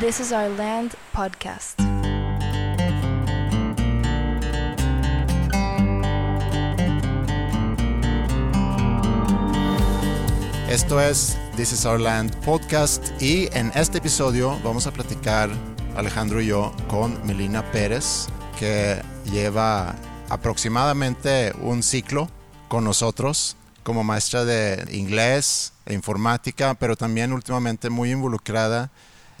This is Our Land podcast. Esto es This is Our Land podcast y en este episodio vamos a platicar Alejandro y yo con Melina Pérez que lleva aproximadamente un ciclo con nosotros como maestra de inglés e informática, pero también últimamente muy involucrada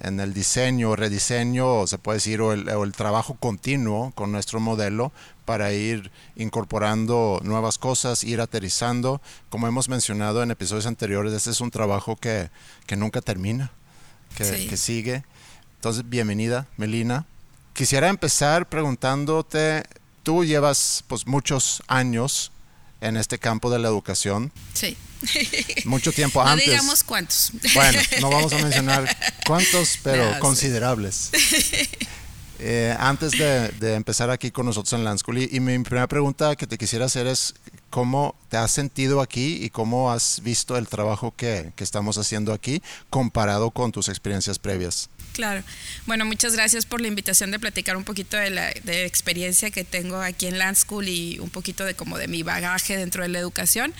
en el diseño, rediseño, se puede decir, o el, trabajo continuo con nuestro modelo para ir incorporando nuevas cosas, ir aterrizando. Como hemos mencionado en episodios anteriores, este es un trabajo que, nunca termina, que, que sigue. Entonces, bienvenida, Melina. Quisiera empezar preguntándote, tú llevas pues muchos años en este campo de la educación. Sí. Mucho tiempo antes. No digamos cuántos. Bueno, no vamos a mencionar cuántos, pero considerables. Eh, antes de, empezar aquí con nosotros en Land School, y, mi primera pregunta que te quisiera hacer es, ¿cómo te has sentido aquí y cómo has visto el trabajo que, que estamos haciendo aquí comparado con tus experiencias previas? Claro. Bueno, muchas gracias por la invitación de platicar un poquito de la de experiencia que tengo aquí en Land School y un poquito de como de mi bagaje dentro de la educación.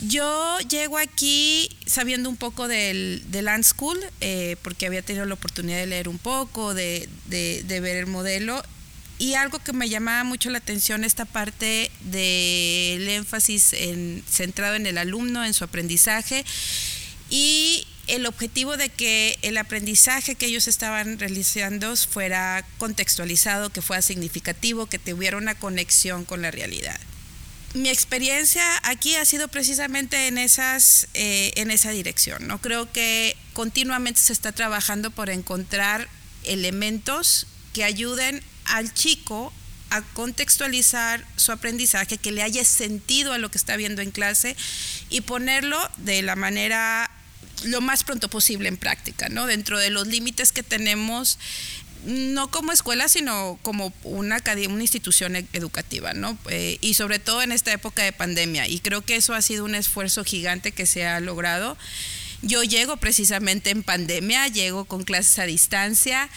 Yo llego aquí sabiendo un poco del, de Land School, eh, porque había tenido la oportunidad de leer un poco, de, de, ver el modelo, y algo que me llamaba mucho la atención, esta parte del énfasis en, centrado en el alumno, en su aprendizaje, y el objetivo de que el aprendizaje que ellos estaban realizando fuera contextualizado, que fuera significativo, que tuviera una conexión con la realidad. Mi experiencia aquí ha sido precisamente en, esas, eh, en esa dirección. ¿no? Creo que continuamente se está trabajando por encontrar elementos que ayuden al chico a contextualizar su aprendizaje, que le haya sentido a lo que está viendo en clase y ponerlo de la manera lo más pronto posible en práctica, ¿no? Dentro de los límites que tenemos no como escuela, sino como una, una institución e-, educativa, ¿no? Eh, y sobre todo en esta época de pandemia. Y creo que eso ha sido un esfuerzo gigante que se ha logrado. Yo llego precisamente en pandemia, llego con clases a distancia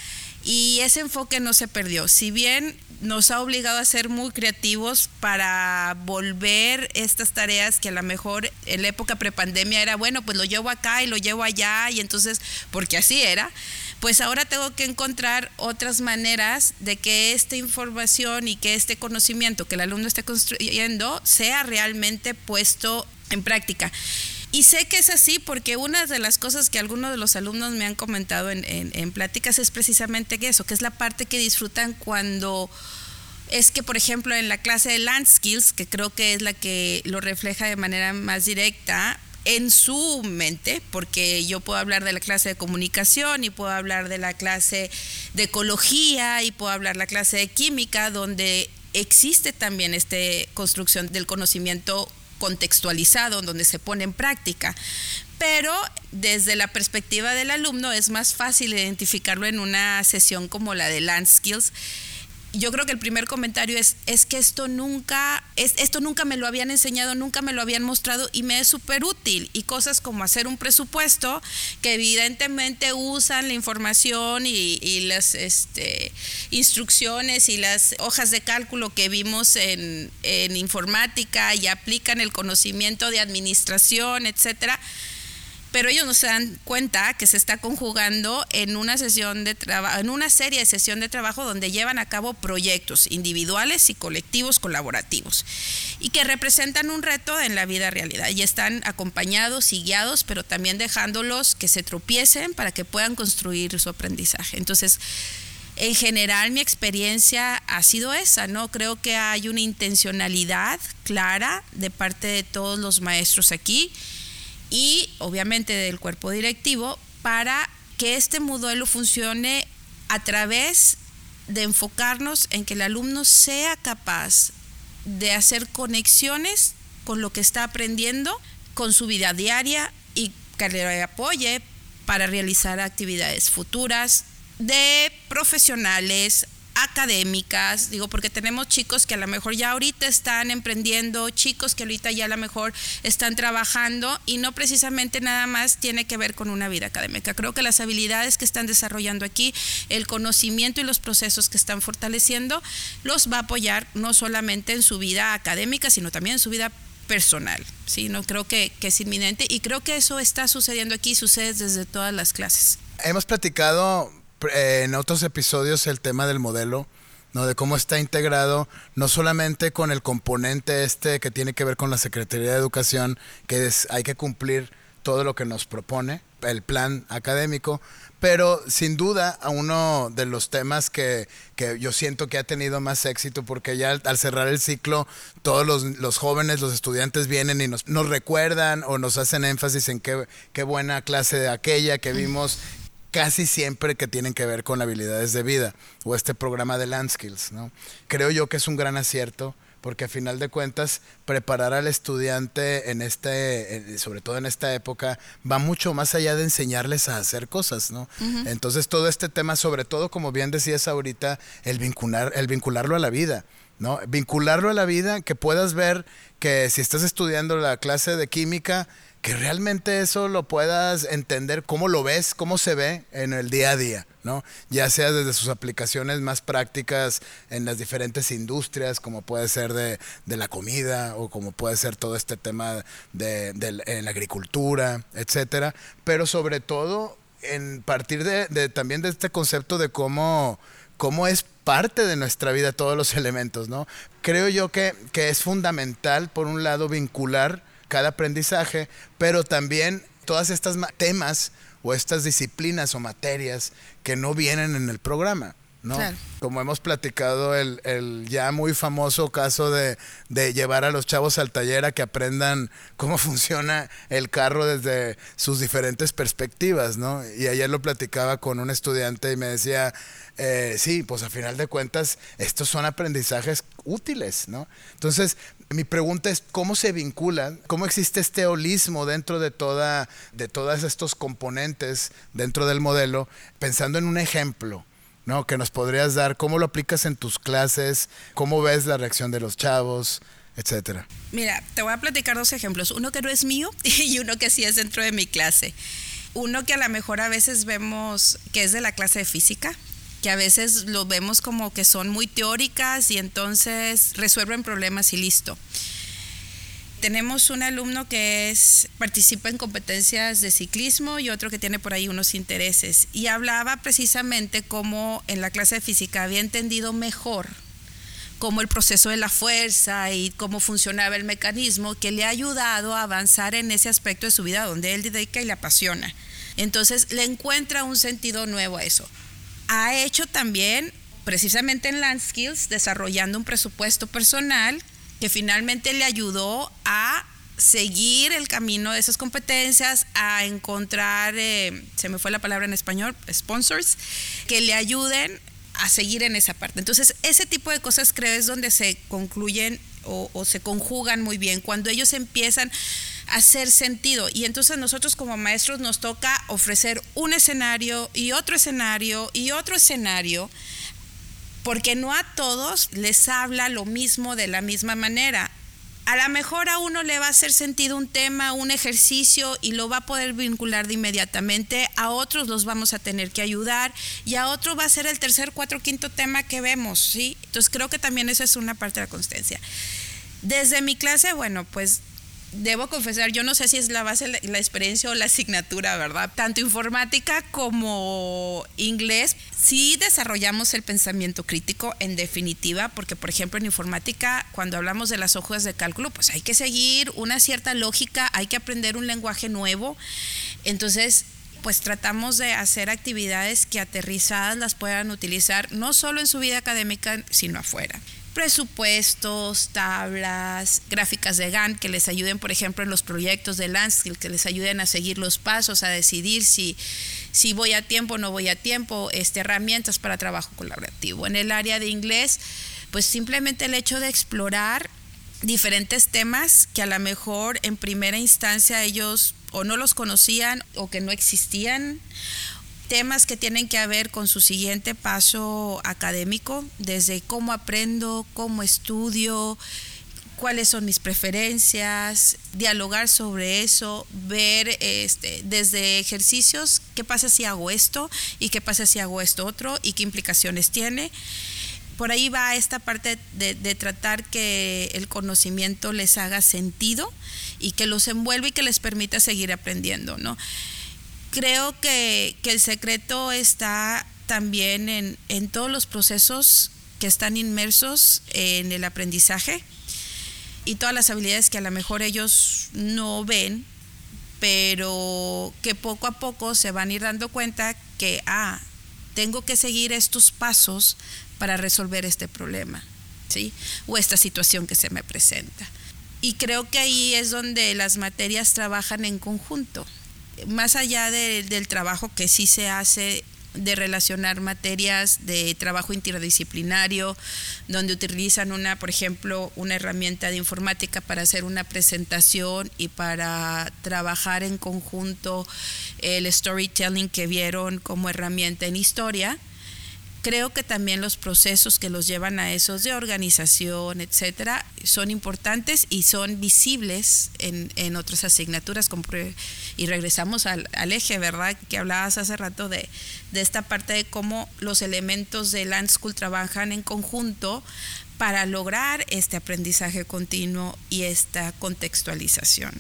y ese enfoque no se perdió. Si bien nos ha obligado a ser muy creativos para volver estas tareas que a lo mejor en la época prepandemia era, bueno, pues lo llevo acá y lo llevo allá y entonces, porque así era, pues ahora tengo que encontrar otras maneras de que esta información y que este conocimiento que el alumno esté construyendo sea realmente puesto en práctica. Y sé que es así porque una de las cosas que algunos de los alumnos me han comentado en, en, pláticas es precisamente eso, que es la parte que disfrutan cuando es que, por ejemplo, en la clase de Land Skills, que creo que es la que lo refleja de manera más directa, en su mente, porque yo puedo hablar de la clase de comunicación y puedo hablar de la clase de ecología y puedo hablar de la clase de química, donde existe también esta construcción del conocimiento contextualizado, donde se pone en práctica. Pero desde la perspectiva del alumno es más fácil identificarlo en una sesión como la de Land Skills yo creo que el primer comentario es, es que esto nunca, es, esto nunca me lo habían enseñado, nunca me lo habían mostrado y me es súper útil. Y cosas como hacer un presupuesto, que evidentemente usan la información y, y las este, instrucciones y las hojas de cálculo que vimos en, en informática y aplican el conocimiento de administración, etcétera pero ellos no se dan cuenta que se está conjugando en una sesión de trabajo, en una serie de sesión de trabajo donde llevan a cabo proyectos individuales y colectivos colaborativos y que representan un reto en la vida realidad y están acompañados y guiados, pero también dejándolos que se tropiecen para que puedan construir su aprendizaje. Entonces, en general mi experiencia ha sido esa, ¿no? Creo que hay una intencionalidad clara de parte de todos los maestros aquí y obviamente del cuerpo directivo para que este modelo funcione a través de enfocarnos en que el alumno sea capaz de hacer conexiones con lo que está aprendiendo, con su vida diaria y que le apoye para realizar actividades futuras de profesionales académicas, digo, porque tenemos chicos que a lo mejor ya ahorita están emprendiendo, chicos que ahorita ya a lo mejor están trabajando y no precisamente nada más tiene que ver con una vida académica. Creo que las habilidades que están desarrollando aquí, el conocimiento y los procesos que están fortaleciendo, los va a apoyar no solamente en su vida académica, sino también en su vida personal. ¿sí? No creo que, que es inminente y creo que eso está sucediendo aquí, sucede desde todas las clases. Hemos platicado en otros episodios el tema del modelo, ¿no? De cómo está integrado, no solamente con el componente este que tiene que ver con la Secretaría de Educación, que es, hay que cumplir todo lo que nos propone, el plan académico, pero sin duda a uno de los temas que, que, yo siento que ha tenido más éxito, porque ya al, cerrar el ciclo, todos los, los, jóvenes, los estudiantes vienen y nos, nos recuerdan o nos hacen énfasis en qué, qué buena clase de aquella que vimos casi siempre que tienen que ver con habilidades de vida o este programa de Land Skills. ¿no? Creo yo que es un gran acierto porque a final de cuentas preparar al estudiante en este, sobre todo en esta época, va mucho más allá de enseñarles a hacer cosas, ¿no? Entonces todo este tema, sobre todo como bien decías ahorita, el vincular, el vincularlo a la vida. ¿no? Vincularlo a la vida, que puedas ver que si estás estudiando la clase de química, que realmente eso lo puedas entender, cómo lo ves, cómo se ve en el día a día, ¿no? Ya sea desde sus aplicaciones más prácticas en las diferentes industrias, como puede ser de, la comida o como puede ser todo este tema de, en la agricultura, etcétera, pero sobre todo en partir de, también de este concepto de cómo, cómo es parte de nuestra vida todos los elementos, ¿no? Creo yo que, que es fundamental, por un lado, vincular cada aprendizaje, pero también todas estas temas o estas disciplinas o materias que no vienen en el programa. ¿no? Como hemos platicado, el, el, ya muy famoso caso de, de, llevar a los chavos al taller a que aprendan cómo funciona el carro desde sus diferentes perspectivas, ¿no? Y ayer lo platicaba con un estudiante y me decía, eh, sí, pues a final de cuentas, estos son aprendizajes útiles, ¿no? Entonces, mi pregunta es, ¿cómo se vinculan? ¿Cómo existe este holismo dentro de, toda, de todos estos componentes dentro del modelo? Pensando en un ejemplo, ¿no? Que nos podrías dar, ¿cómo lo aplicas en tus clases? ¿Cómo ves la reacción de los chavos? Etcétera. Mira, te voy a platicar dos ejemplos. Uno que no es mío y uno que sí es dentro de mi clase. Uno que a lo mejor a veces vemos que es de la clase de física, que a veces lo vemos como que son muy teóricas y entonces resuelven problemas y listo. Tenemos un alumno que es, participa en competencias de ciclismo y otro que tiene por ahí unos intereses. Y hablaba precisamente cómo en la clase de física había entendido mejor cómo el proceso de la fuerza y cómo funcionaba el mecanismo que le ha ayudado a avanzar en ese aspecto de su vida donde él dedica y le apasiona. Entonces le encuentra un sentido nuevo a eso ha hecho también, precisamente en Land Skills, desarrollando un presupuesto personal que finalmente le ayudó a seguir el camino de esas competencias, a encontrar, eh, se me fue la palabra en español, sponsors, que le ayuden a seguir en esa parte. Entonces, ese tipo de cosas creo es donde se concluyen o, o se conjugan muy bien, cuando ellos empiezan hacer sentido. Y entonces nosotros como maestros nos toca ofrecer un escenario y otro escenario y otro escenario, porque no a todos les habla lo mismo de la misma manera. A lo mejor a uno le va a hacer sentido un tema, un ejercicio y lo va a poder vincular de inmediatamente, a otros los vamos a tener que ayudar y a otro va a ser el tercer, cuatro, quinto tema que vemos, ¿sí? Entonces creo que también eso es una parte de la constancia. Desde mi clase, bueno, pues debo confesar, yo no sé si es la base, la, experiencia o la asignatura, ¿verdad? Tanto informática como inglés, sí desarrollamos el pensamiento crítico en definitiva, porque por ejemplo en informática, cuando hablamos de las hojas de cálculo, pues hay que seguir una cierta lógica, hay que aprender un lenguaje nuevo. Entonces, pues tratamos de hacer actividades que aterrizadas las puedan utilizar no solo en su vida académica, sino afuera presupuestos, tablas, gráficas de GAN que les ayuden, por ejemplo, en los proyectos de Landskill, que les ayuden a seguir los pasos, a decidir si, si voy a tiempo o no voy a tiempo, este, herramientas para trabajo colaborativo. En el área de inglés, pues simplemente el hecho de explorar diferentes temas que a lo mejor en primera instancia ellos o no los conocían o que no existían temas que tienen que ver con su siguiente paso académico, desde cómo aprendo, cómo estudio, cuáles son mis preferencias, dialogar sobre eso, ver este, desde ejercicios qué pasa si hago esto y qué pasa si hago esto otro y qué implicaciones tiene. Por ahí va esta parte de, de tratar que el conocimiento les haga sentido y que los envuelva y que les permita seguir aprendiendo, ¿no? Creo que, que el secreto está también en, en todos los procesos que están inmersos en el aprendizaje y todas las habilidades que a lo mejor ellos no ven, pero que poco a poco se van a ir dando cuenta que, ah, tengo que seguir estos pasos para resolver este problema, ¿sí? O esta situación que se me presenta. Y creo que ahí es donde las materias trabajan en conjunto. Más allá de, del trabajo que sí se hace de relacionar materias de trabajo interdisciplinario, donde utilizan una, por ejemplo, una herramienta de informática para hacer una presentación y para trabajar en conjunto el storytelling que vieron como herramienta en historia creo que también los procesos que los llevan a esos de organización, etcétera, son importantes y son visibles en, en otras asignaturas. Como, y regresamos al, al, eje, ¿verdad? Que hablabas hace rato de, de esta parte de cómo los elementos de Land School trabajan en conjunto para lograr este aprendizaje continuo y esta contextualización.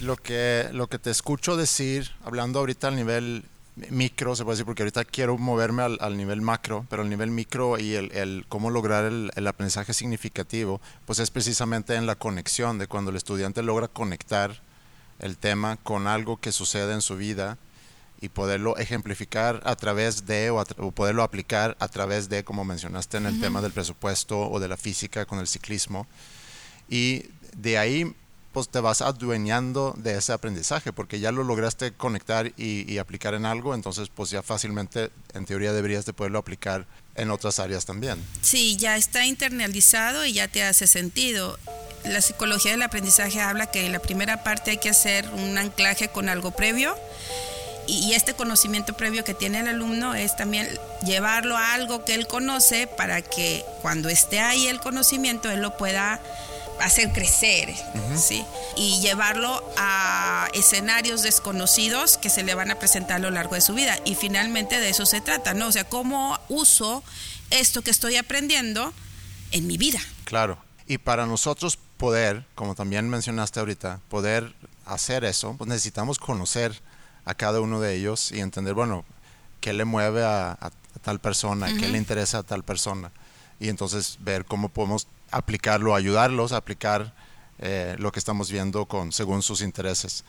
Lo que, lo que te escucho decir, hablando ahorita al nivel micro, se puede decir, porque ahorita quiero moverme al, al nivel macro, pero el nivel micro y el, el cómo lograr el, el, aprendizaje significativo, pues es precisamente en la conexión, de cuando el estudiante logra conectar el tema con algo que sucede en su vida y poderlo ejemplificar a través de o, poderlo aplicar a través de, como mencionaste en el uh -huh. tema del presupuesto o de la física con el ciclismo. Y de ahí pues te vas adueñando de ese aprendizaje porque ya lo lograste conectar y, y, aplicar en algo, entonces pues ya fácilmente en teoría deberías de poderlo aplicar en otras áreas también. Sí, ya está internalizado y ya te hace sentido. La psicología del aprendizaje habla que en la primera parte hay que hacer un anclaje con algo previo y este conocimiento previo que tiene el alumno es también llevarlo a algo que él conoce para que cuando esté ahí el conocimiento él lo pueda hacer crecer, uh -huh. ¿sí? Y llevarlo a escenarios desconocidos que se le van a presentar a lo largo de su vida. Y finalmente de eso se trata, ¿no? O sea, ¿cómo uso esto que estoy aprendiendo en mi vida? Claro. Y para nosotros poder, como también mencionaste ahorita, poder hacer eso, pues necesitamos conocer a cada uno de ellos y entender, bueno, qué le mueve a, tal persona, uh -huh. qué le interesa a tal persona. Y entonces ver cómo podemos aplicarlo, ayudarlos a aplicar eh, lo que estamos viendo con, según sus intereses.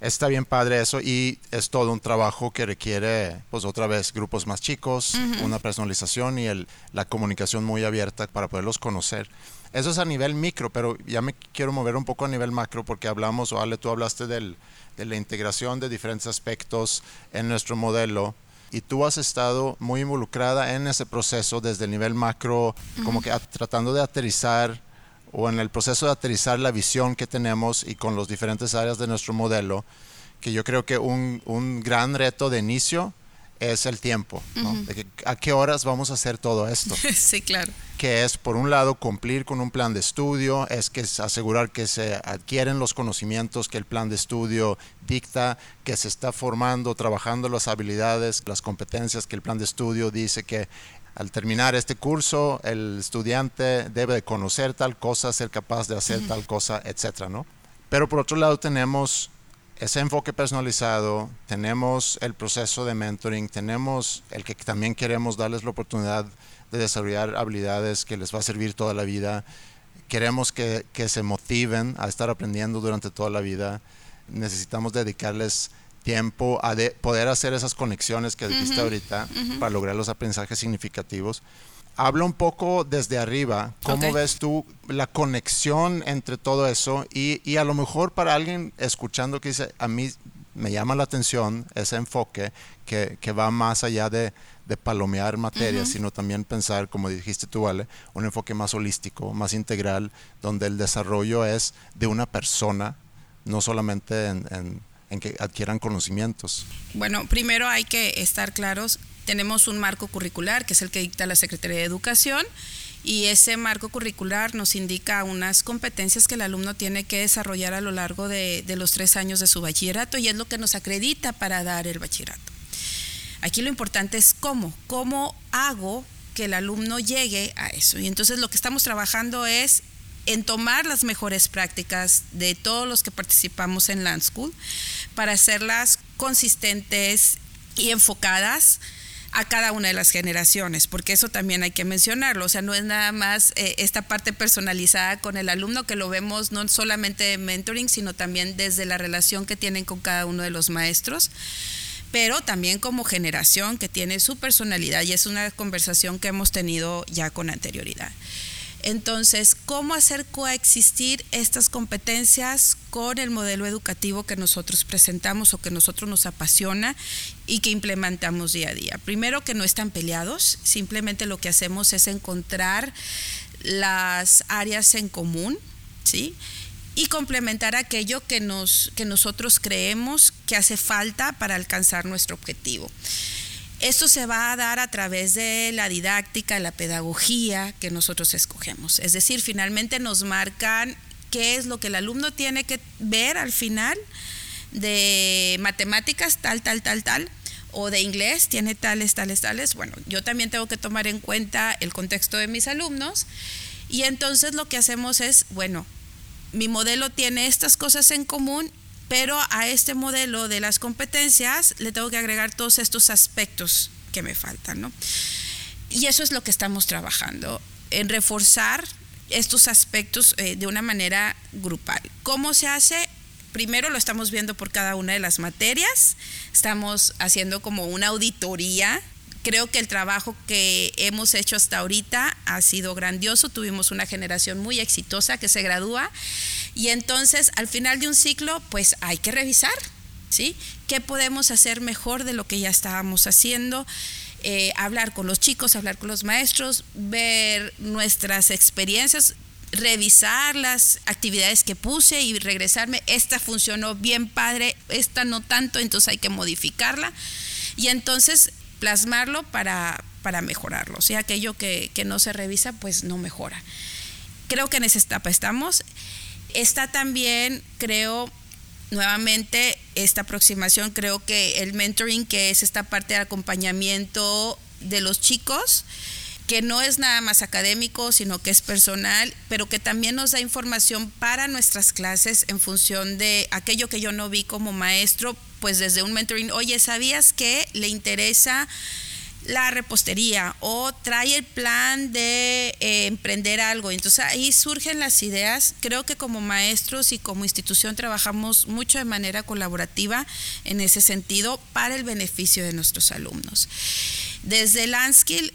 Está bien padre eso y es todo un trabajo que requiere, pues otra vez, grupos más chicos, uh -huh. una personalización y el, la comunicación muy abierta para poderlos conocer. Eso es a nivel micro, pero ya me quiero mover un poco a nivel macro porque hablamos, o Ale, tú hablaste del, de la integración de diferentes aspectos en nuestro modelo y tú has estado muy involucrada en ese proceso desde el nivel macro, uh -huh. como que tratando de aterrizar o en el proceso de aterrizar la visión que tenemos y con las diferentes áreas de nuestro modelo, que yo creo que un, un gran reto de inicio es el tiempo, ¿no? uh -huh. de que, a qué horas vamos a hacer todo esto. sí, claro. Que es, por un lado, cumplir con un plan de estudio, es que es asegurar que se adquieren los conocimientos que el plan de estudio dicta, que se está formando, trabajando las habilidades, las competencias que el plan de estudio dice que al terminar este curso el estudiante debe de conocer tal cosa, ser capaz de hacer uh -huh. tal cosa, etcétera, ¿no? Pero por otro lado tenemos ese enfoque personalizado, tenemos el proceso de mentoring, tenemos el que también queremos darles la oportunidad de desarrollar habilidades que les va a servir toda la vida. Queremos que, que se motiven a estar aprendiendo durante toda la vida. Necesitamos dedicarles tiempo a de poder hacer esas conexiones que dijiste uh -huh, ahorita uh -huh. para lograr los aprendizajes significativos. Habla un poco desde arriba, ¿cómo okay. ves tú la conexión entre todo eso? Y, y, a lo mejor para alguien escuchando que dice, a mí me llama la atención ese enfoque que, que va más allá de, de palomear materia, uh -huh. sino también pensar, como dijiste tú, Vale, un enfoque más holístico, más integral, donde el desarrollo es de una persona, no solamente en, en en que adquieran conocimientos? Bueno, primero hay que estar claros, tenemos un marco curricular que es el que dicta la Secretaría de Educación y ese marco curricular nos indica unas competencias que el alumno tiene que desarrollar a lo largo de, de los tres años de su bachillerato y es lo que nos acredita para dar el bachillerato. Aquí lo importante es cómo, cómo hago que el alumno llegue a eso. Y entonces lo que estamos trabajando es en tomar las mejores prácticas de todos los que participamos en Land School para hacerlas consistentes y enfocadas a cada una de las generaciones, porque eso también hay que mencionarlo, o sea, no es nada más eh, esta parte personalizada con el alumno que lo vemos no solamente de mentoring, sino también desde la relación que tienen con cada uno de los maestros pero también como generación que tiene su personalidad y es una conversación que hemos tenido ya con anterioridad. Entonces, ¿cómo hacer coexistir estas competencias con el modelo educativo que nosotros presentamos o que nosotros nos apasiona y que implementamos día a día? Primero, que no están peleados, simplemente lo que hacemos es encontrar las áreas en común, ¿sí? y complementar aquello que, nos, que nosotros creemos que hace falta para alcanzar nuestro objetivo. Esto se va a dar a través de la didáctica, la pedagogía que nosotros escogemos. Es decir, finalmente nos marcan qué es lo que el alumno tiene que ver al final de matemáticas, tal, tal, tal, tal, o de inglés, tiene tales, tales, tales. Bueno, yo también tengo que tomar en cuenta el contexto de mis alumnos. Y entonces lo que hacemos es, bueno, mi modelo tiene estas cosas en común, pero a este modelo de las competencias le tengo que agregar todos estos aspectos que me faltan, ¿no? Y eso es lo que estamos trabajando, en reforzar estos aspectos eh, de una manera grupal. ¿Cómo se hace? Primero lo estamos viendo por cada una de las materias, estamos haciendo como una auditoría Creo que el trabajo que hemos hecho hasta ahorita ha sido grandioso. Tuvimos una generación muy exitosa que se gradúa y entonces al final de un ciclo pues hay que revisar, ¿sí? ¿Qué podemos hacer mejor de lo que ya estábamos haciendo? Eh, hablar con los chicos, hablar con los maestros, ver nuestras experiencias, revisar las actividades que puse y regresarme, esta funcionó bien padre, esta no tanto, entonces hay que modificarla. Y entonces plasmarlo para, para mejorarlo. O sea, aquello que, que no se revisa, pues no mejora. Creo que en esa etapa estamos. Está también, creo, nuevamente esta aproximación, creo que el mentoring, que es esta parte de acompañamiento de los chicos, que no es nada más académico, sino que es personal, pero que también nos da información para nuestras clases en función de aquello que yo no vi como maestro, pues desde un mentoring, oye, ¿sabías que le interesa la repostería o trae el plan de eh, emprender algo. Entonces ahí surgen las ideas. Creo que como maestros y como institución trabajamos mucho de manera colaborativa en ese sentido para el beneficio de nuestros alumnos. Desde Landskill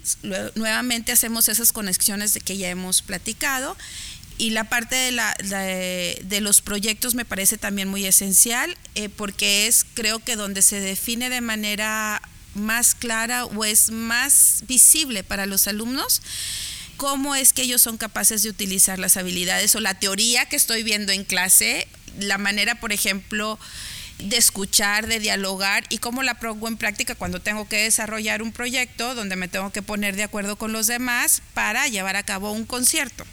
nuevamente hacemos esas conexiones de que ya hemos platicado y la parte de, la, de, los proyectos me parece también muy esencial eh, porque es creo que donde se define de manera más clara o es más visible para los alumnos cómo es que ellos son capaces de utilizar las habilidades o la teoría que estoy viendo en clase, la manera, por ejemplo, de escuchar, de dialogar y cómo la pongo en práctica cuando tengo que desarrollar un proyecto donde me tengo que poner de acuerdo con los demás para llevar a cabo un concierto.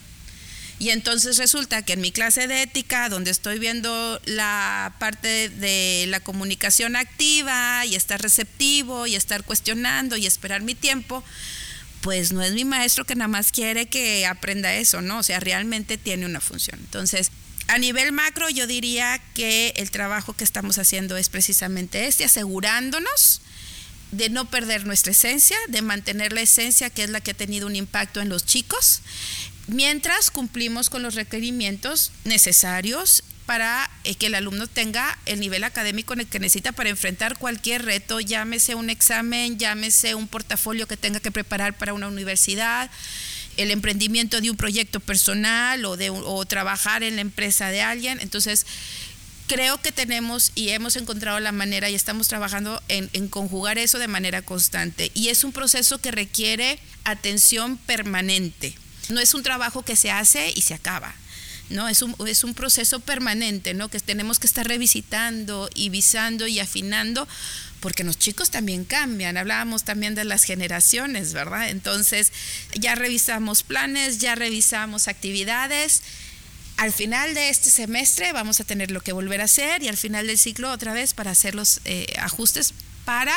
Y entonces resulta que en mi clase de ética, donde estoy viendo la parte de la comunicación activa y estar receptivo y estar cuestionando y esperar mi tiempo, pues no es mi maestro que nada más quiere que aprenda eso, ¿no? O sea, realmente tiene una función. Entonces, a nivel macro, yo diría que el trabajo que estamos haciendo es precisamente este, asegurándonos de no perder nuestra esencia, de mantener la esencia que es la que ha tenido un impacto en los chicos mientras cumplimos con los requerimientos necesarios para eh, que el alumno tenga el nivel académico en el que necesita para enfrentar cualquier reto, llámese un examen, llámese un portafolio que tenga que preparar para una universidad, el emprendimiento de un proyecto personal o, de, o trabajar en la empresa de alguien. Entonces, creo que tenemos y hemos encontrado la manera y estamos trabajando en, en, conjugar eso de manera constante. Y es un proceso que requiere atención permanente. No es un trabajo que se hace y se acaba. ¿no? Es un, es un proceso permanente, ¿no? Que tenemos que estar revisitando y visando y afinando, porque los chicos también cambian. Hablábamos también de las generaciones, ¿verdad? Entonces, ya revisamos planes, ya revisamos actividades. Al final de este semestre vamos a tener lo que volver a hacer y al final del ciclo otra vez para hacer los eh, ajustes para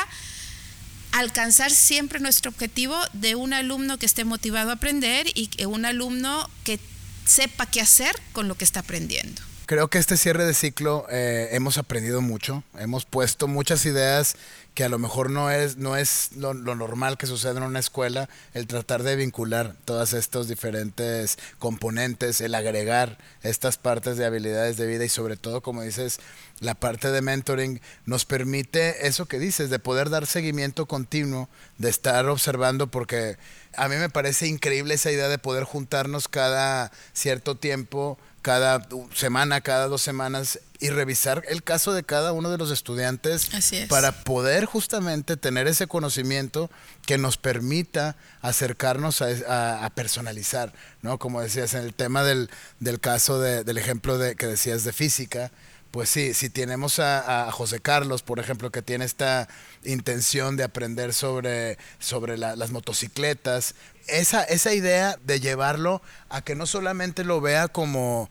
alcanzar siempre nuestro objetivo de un alumno que esté motivado a aprender y un alumno que sepa qué hacer con lo que está aprendiendo. Creo que este cierre de ciclo eh, hemos aprendido mucho, hemos puesto muchas ideas que a lo mejor no es, no es lo, normal que sucede en una escuela, el tratar de vincular todas estos diferentes componentes, el agregar estas partes de habilidades de vida y sobre todo, como dices, la parte de mentoring nos permite eso que dices, de poder dar seguimiento continuo, de estar observando, porque a mí me parece increíble esa idea de poder juntarnos cada cierto tiempo cada semana, cada dos semanas y revisar el caso de cada uno de los estudiantes para poder justamente tener ese conocimiento que nos permita acercarnos a, personalizar, ¿no? Como decías, en el tema del, del caso del ejemplo de, que decías de física, pues sí, si tenemos a, José Carlos, por ejemplo, que tiene esta intención de aprender sobre, sobre las motocicletas, esa, esa idea de llevarlo a que no solamente lo vea como,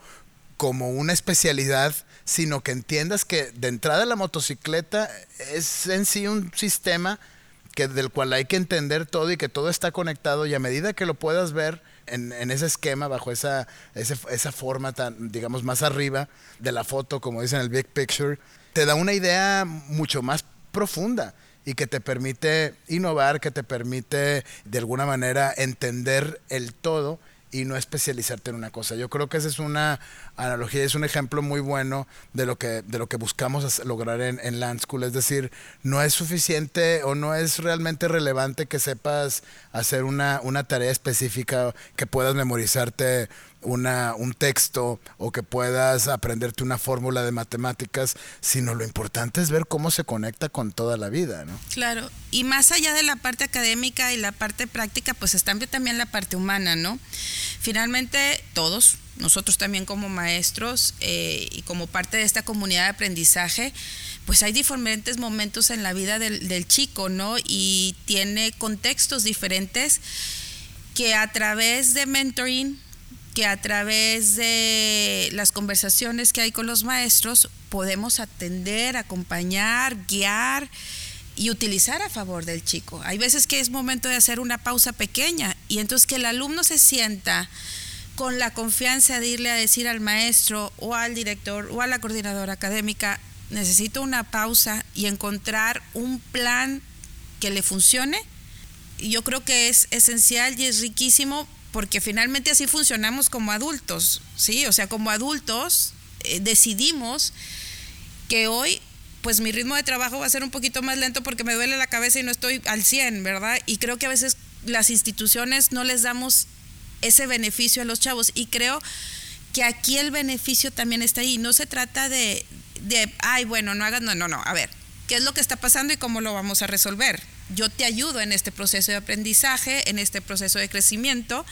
como una especialidad, sino que entiendas que de entrada la motocicleta es en sí un sistema que, del cual hay que entender todo y que todo está conectado y a medida que lo puedas ver, en, ese esquema, bajo esa, esa forma tan, digamos, más arriba de la foto, como dicen el Big Picture, te da una idea mucho más profunda y que te permite innovar, que te permite de alguna manera entender el todo y no especializarte en una cosa. Yo creo que esa es una analogía, es un ejemplo muy bueno de lo que, de lo que buscamos lograr en, en Land School. Es decir, no es suficiente o no es realmente relevante que sepas hacer una, una tarea específica, que puedas memorizarte una, un texto o que puedas aprenderte una fórmula de matemáticas, sino lo importante es ver cómo se conecta con toda la vida, ¿no? Claro, y más allá de la parte académica y la parte práctica, pues está también la parte humana, ¿no? Finalmente, todos, nosotros también como maestros eh, y como parte de esta comunidad de aprendizaje, pues hay diferentes momentos en la vida del, del chico, ¿no? Y tiene contextos diferentes que a través de mentoring que a través de las conversaciones que hay con los maestros podemos atender, acompañar, guiar y utilizar a favor del chico. Hay veces que es momento de hacer una pausa pequeña y entonces que el alumno se sienta con la confianza de irle a decir al maestro o al director o a la coordinadora académica, necesito una pausa y encontrar un plan que le funcione. Yo creo que es esencial y es riquísimo porque finalmente así funcionamos como adultos, ¿sí? O sea, como adultos eh, decidimos que hoy pues mi ritmo de trabajo va a ser un poquito más lento porque me duele la cabeza y no estoy al 100, ¿verdad? Y creo que a veces las instituciones no les damos ese beneficio a los chavos y creo que aquí el beneficio también está ahí. No se trata de, de ay, bueno, no hagas, no, no, no, a ver, ¿qué es lo que está pasando y cómo lo vamos a resolver? Yo te ayudo en este proceso de aprendizaje, en este proceso de crecimiento,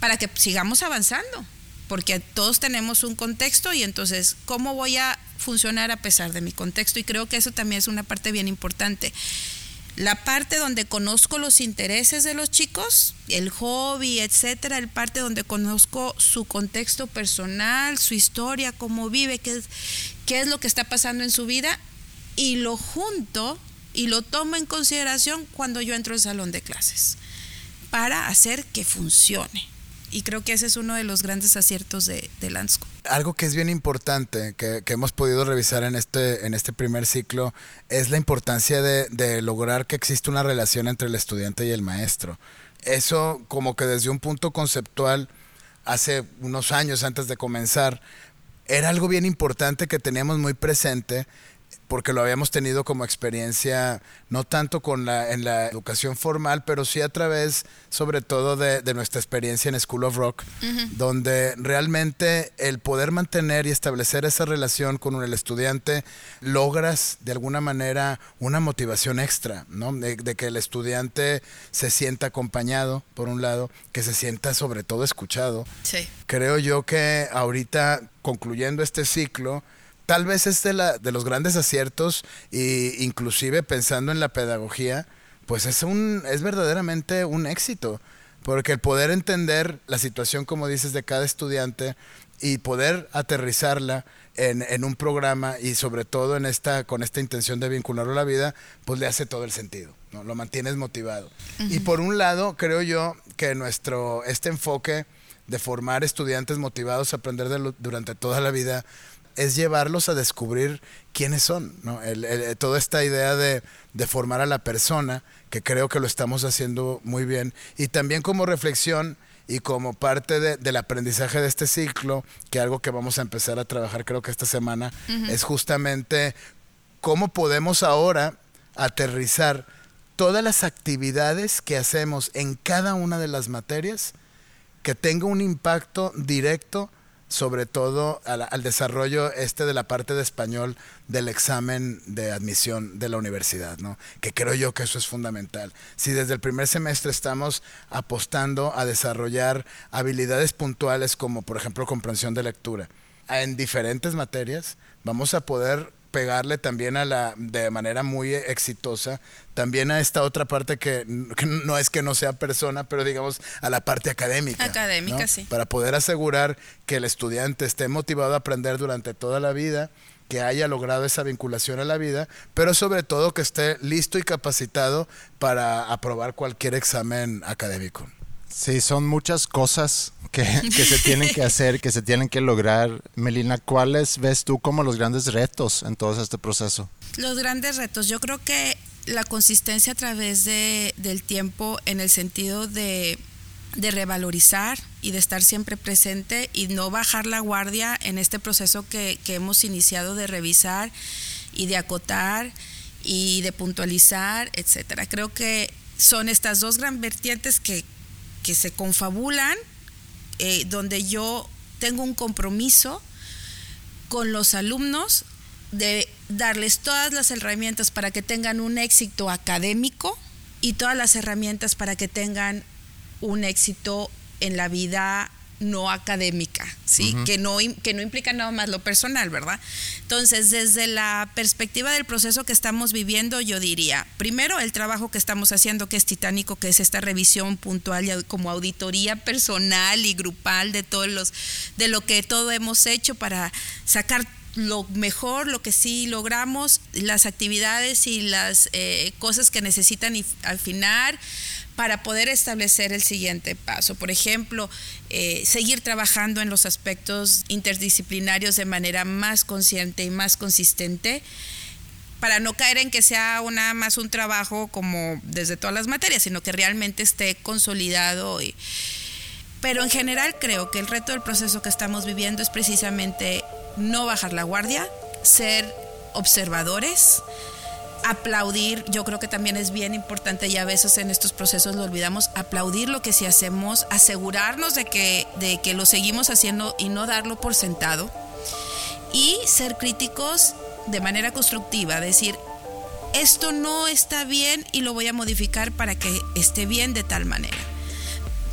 para que sigamos avanzando, porque todos tenemos un contexto y entonces, ¿cómo voy a funcionar a pesar de mi contexto? Y creo que eso también es una parte bien importante. La parte donde conozco los intereses de los chicos, el hobby, etcétera, el parte donde conozco su contexto personal, su historia, cómo vive, qué qué es lo que está pasando en su vida, y lo junto y lo tomo en consideración cuando yo entro al salón de clases para hacer que funcione. Y creo que ese es uno de los grandes aciertos de, de Lansco. Algo que es bien importante, que, hemos podido revisar en este, en este primer ciclo, es la importancia de, de lograr que exista una relación entre el estudiante y el maestro. Eso como que desde un punto conceptual, hace unos años antes de comenzar, era algo bien importante que teníamos muy presente porque lo habíamos tenido como experiencia, no tanto con la, en la educación formal, pero sí a través, sobre todo, de, de nuestra experiencia en School of Rock, donde realmente el poder mantener y establecer esa relación con el estudiante, logras de alguna manera una motivación extra, ¿no? De, de que el estudiante se sienta acompañado, por un lado, que se sienta sobre todo escuchado. Sí. Creo yo que ahorita, concluyendo este ciclo, tal vez es de, la, de los grandes aciertos e inclusive pensando en la pedagogía, pues es, un, es verdaderamente un éxito. Porque el poder entender la situación, como dices, de cada estudiante y poder aterrizarla en, en, un programa y sobre todo en esta, con esta intención de vincularlo a la vida, pues le hace todo el sentido, ¿no? Lo mantienes motivado. Uh -huh. Y por un lado, creo yo que nuestro, este enfoque de formar estudiantes motivados a aprender de lo, durante toda la vida es llevarlos a descubrir quiénes son, ¿no? El, el, toda esta idea de, de, formar a la persona, que creo que lo estamos haciendo muy bien, y también como reflexión y como parte de, del aprendizaje de este ciclo, que algo que vamos a empezar a trabajar creo que esta semana, uh -huh. es justamente cómo podemos ahora aterrizar todas las actividades que hacemos en cada una de las materias que tenga un impacto directo sobre todo al, desarrollo este de la parte de español del examen de admisión de la universidad, ¿no? Que creo yo que eso es fundamental. Si desde el primer semestre estamos apostando a desarrollar habilidades puntuales como por ejemplo comprensión de lectura en diferentes materias, vamos a poder pegarle también a la de manera muy exitosa también a esta otra parte que, que, no es que no sea persona pero digamos a la parte académica académica ¿no? sí para poder asegurar que el estudiante esté motivado a aprender durante toda la vida que haya logrado esa vinculación a la vida pero sobre todo que esté listo y capacitado para aprobar cualquier examen académico Sí, son muchas cosas que, que, se tienen que hacer, que se tienen que lograr. Melina, ¿cuáles ves tú como los grandes retos en todo este proceso? Los grandes retos, yo creo que la consistencia a través de, del tiempo en el sentido de, de revalorizar y de estar siempre presente y no bajar la guardia en este proceso que, que hemos iniciado de revisar y de acotar y de puntualizar, etcétera. Creo que son estas dos gran vertientes que que se confabulan, eh, donde yo tengo un compromiso con los alumnos de darles todas las herramientas para que tengan un éxito académico y todas las herramientas para que tengan un éxito en la vida no académica, ¿sí? Uh -huh. que, no, que no implica nada más lo personal, ¿verdad? Entonces, desde la perspectiva del proceso que estamos viviendo, yo diría, primero el trabajo que estamos haciendo, que es titánico, que es esta revisión puntual y como auditoría personal y grupal de todos los, de lo que todo hemos hecho para sacar lo mejor, lo que sí logramos, las actividades y las eh, cosas que necesitan afinar para poder establecer el siguiente paso. Por ejemplo, eh, seguir trabajando en los aspectos interdisciplinarios de manera más consciente y más consistente para no caer en que sea una más un trabajo como desde todas las materias, sino que realmente esté consolidado. Y, pero en general creo que el reto del proceso que estamos viviendo es precisamente no bajar la guardia, ser observadores, aplaudir, yo creo que también es bien importante y a veces en estos procesos lo olvidamos, aplaudir lo que sí hacemos, asegurarnos de que, de que lo seguimos haciendo y no darlo por sentado y ser críticos de manera constructiva, decir, esto no está bien y lo voy a modificar para que esté bien de tal manera.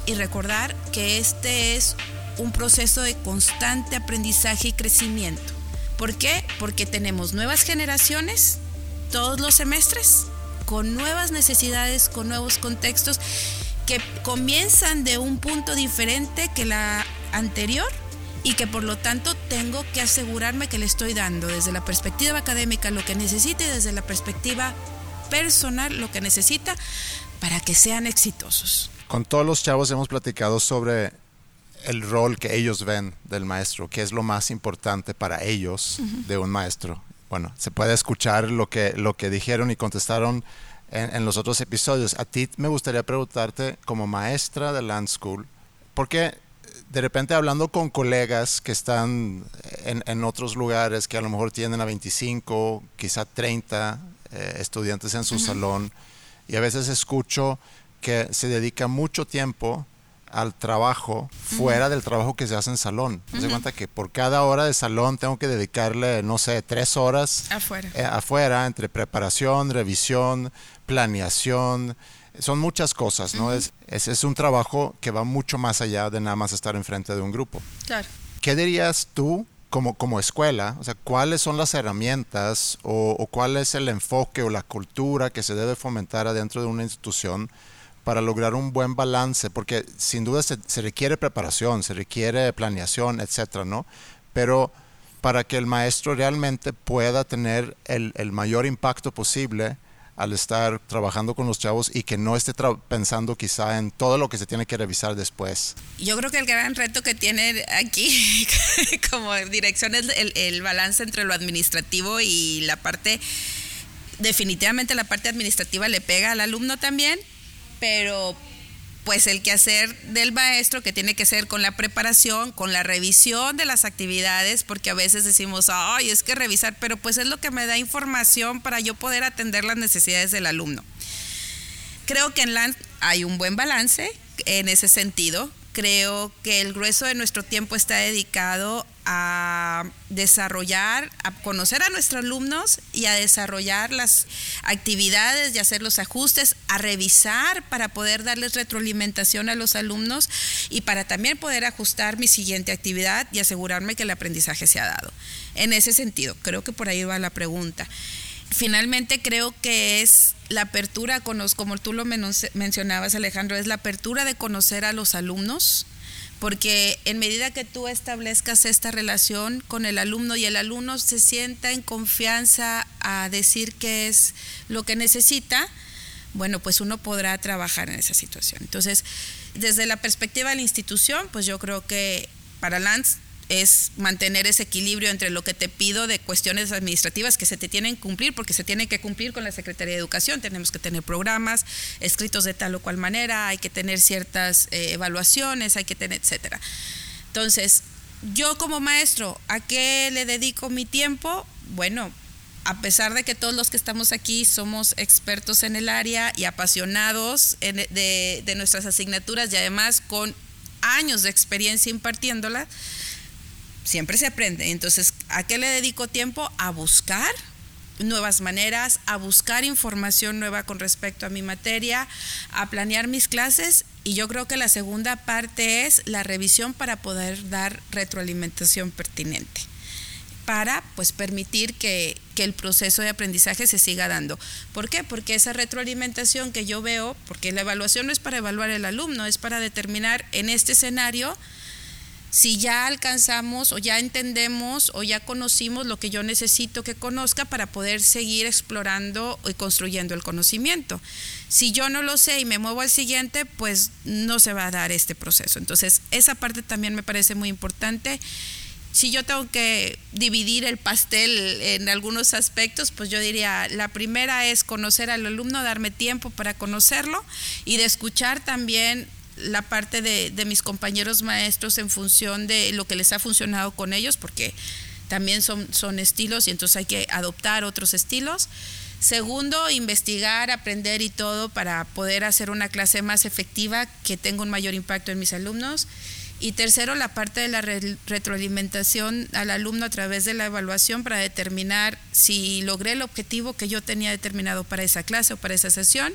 Y recordar que este es un proceso de constante aprendizaje y crecimiento. ¿Por qué? Porque tenemos nuevas generaciones todos los semestres, con nuevas necesidades, con nuevos contextos que comienzan de un punto diferente que la anterior y que por lo tanto tengo que asegurarme que le estoy dando desde la perspectiva académica lo que necesite y desde la perspectiva personal lo que necesita para que sean exitosos. Con todos los chavos hemos platicado sobre el rol que ellos ven del maestro, que es lo más importante para ellos uh -huh. de un maestro bueno, se puede escuchar lo que, lo que dijeron y contestaron en, en, los otros episodios. A ti me gustaría preguntarte, como maestra de Land School, porque de repente hablando con colegas que están en, en, otros lugares que a lo mejor tienen a 25, quizá 30 eh, estudiantes en su salón, y a veces escucho que se dedica mucho tiempo al trabajo fuera del trabajo que se hace en salón. Se cuenta que por cada hora de salón tengo que dedicarle, no sé, tres horas afuera, eh, afuera entre preparación, revisión, planeación. Son muchas cosas, ¿no? es, es, es, un trabajo que va mucho más allá de nada más estar enfrente de un grupo. Claro. ¿Qué dirías tú como, como escuela? O sea, ¿cuáles son las herramientas o, o cuál es el enfoque o la cultura que se debe fomentar adentro de una institución? Para lograr un buen balance, porque sin duda se, requiere preparación, se requiere planeación, etcétera, ¿no? Pero para que el maestro realmente pueda tener el, el mayor impacto posible al estar trabajando con los chavos y que no esté pensando quizá en todo lo que se tiene que revisar después. Yo creo que el gran reto que tiene aquí como dirección es el balance entre lo administrativo y la parte, definitivamente la parte administrativa le pega al alumno también, pero pues el quehacer del maestro que tiene que ser con la preparación, con la revisión de las actividades, porque a veces decimos, ay, es que revisar, pero pues es lo que me da información para yo poder atender las necesidades del alumno. Creo que en LAN hay un buen balance en ese sentido. Creo que el grueso de nuestro tiempo está dedicado a desarrollar, a conocer a nuestros alumnos y a desarrollar las actividades y hacer los ajustes, a revisar para poder darles retroalimentación a los alumnos y para también poder ajustar mi siguiente actividad y asegurarme que el aprendizaje se ha dado. En ese sentido, creo que por ahí va la pregunta. Finalmente creo que es la apertura, como tú lo mencionabas Alejandro, es la apertura de conocer a los alumnos, porque en medida que tú establezcas esta relación con el alumno y el alumno se sienta en confianza a decir qué es lo que necesita, bueno, pues uno podrá trabajar en esa situación. Entonces, desde la perspectiva de la institución, pues yo creo que para Lance es mantener ese equilibrio entre lo que te pido de cuestiones administrativas que se te tienen que cumplir, porque se tiene que cumplir con la Secretaría de Educación, tenemos que tener programas escritos de tal o cual manera, hay que tener ciertas eh, evaluaciones, hay que tener, etcétera. Entonces, yo como maestro, ¿a qué le dedico mi tiempo? Bueno, a pesar de que todos los que estamos aquí somos expertos en el área y apasionados de, de nuestras asignaturas y además con años de experiencia impartiéndolas, siempre se aprende. Entonces, ¿a qué le dedico tiempo? A buscar nuevas maneras, a buscar información nueva con respecto a mi materia, a planear mis clases y yo creo que la segunda parte es la revisión para poder dar retroalimentación pertinente para pues permitir que, que, el proceso de aprendizaje se siga dando. ¿Por qué? Porque esa retroalimentación que yo veo, porque la evaluación no es para evaluar el alumno, es para determinar en este escenario si ya alcanzamos o ya entendemos o ya conocimos lo que yo necesito que conozca para poder seguir explorando y construyendo el conocimiento. Si yo no lo sé y me muevo al siguiente, pues no se va a dar este proceso. Entonces, esa parte también me parece muy importante. Si yo tengo que dividir el pastel en algunos aspectos, pues yo diría, la primera es conocer al alumno, darme tiempo para conocerlo y de escuchar también la parte de, de, mis compañeros maestros en función de lo que les ha funcionado con ellos, porque también son, son estilos y entonces hay que adoptar otros estilos. Segundo, investigar, aprender y todo para poder hacer una clase más efectiva que tenga un mayor impacto en mis alumnos. Y tercero, la parte de la retroalimentación al alumno a través de la evaluación para determinar si logré el objetivo que yo tenía determinado para esa clase o para esa sesión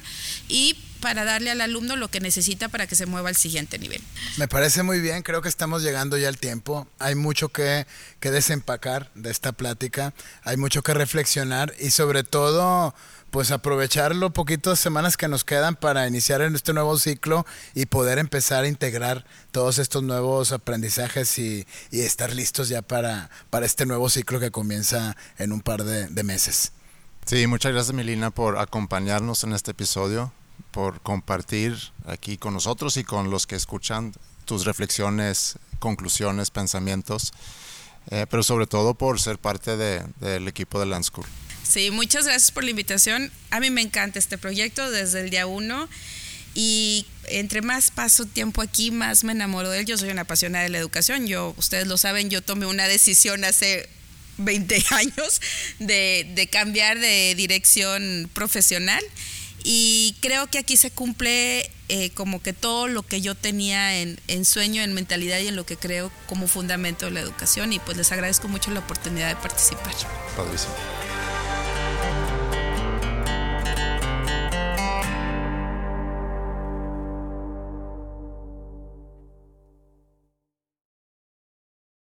y para darle al alumno lo que necesita para que se mueva al siguiente nivel. Me parece muy bien, creo que estamos llegando ya al tiempo. Hay mucho que, que desempacar de esta plática, hay mucho que reflexionar y sobre todo pues aprovechar los poquitas semanas que nos quedan para iniciar en este nuevo ciclo y poder empezar a integrar todos estos nuevos aprendizajes y, y estar listos ya para, para este nuevo ciclo que comienza en un par de, de meses. Sí, muchas gracias Milina por acompañarnos en este episodio, por compartir aquí con nosotros y con los que escuchan tus reflexiones, conclusiones, pensamientos, eh, pero sobre todo por ser parte de, del equipo de Land Sí, muchas gracias por la invitación. A mí me encanta este proyecto desde el día uno Y entre más paso tiempo aquí, más me enamoro de él. Yo soy una apasionada de la educación. Yo, ustedes lo saben, yo tomé una decisión hace 20 años de, cambiar de dirección profesional y creo que aquí se cumple eh, como que todo lo que yo tenía en, en, sueño, en mentalidad y en lo que creo como fundamento de la educación y pues les agradezco mucho la oportunidad de participar. Padrísimo.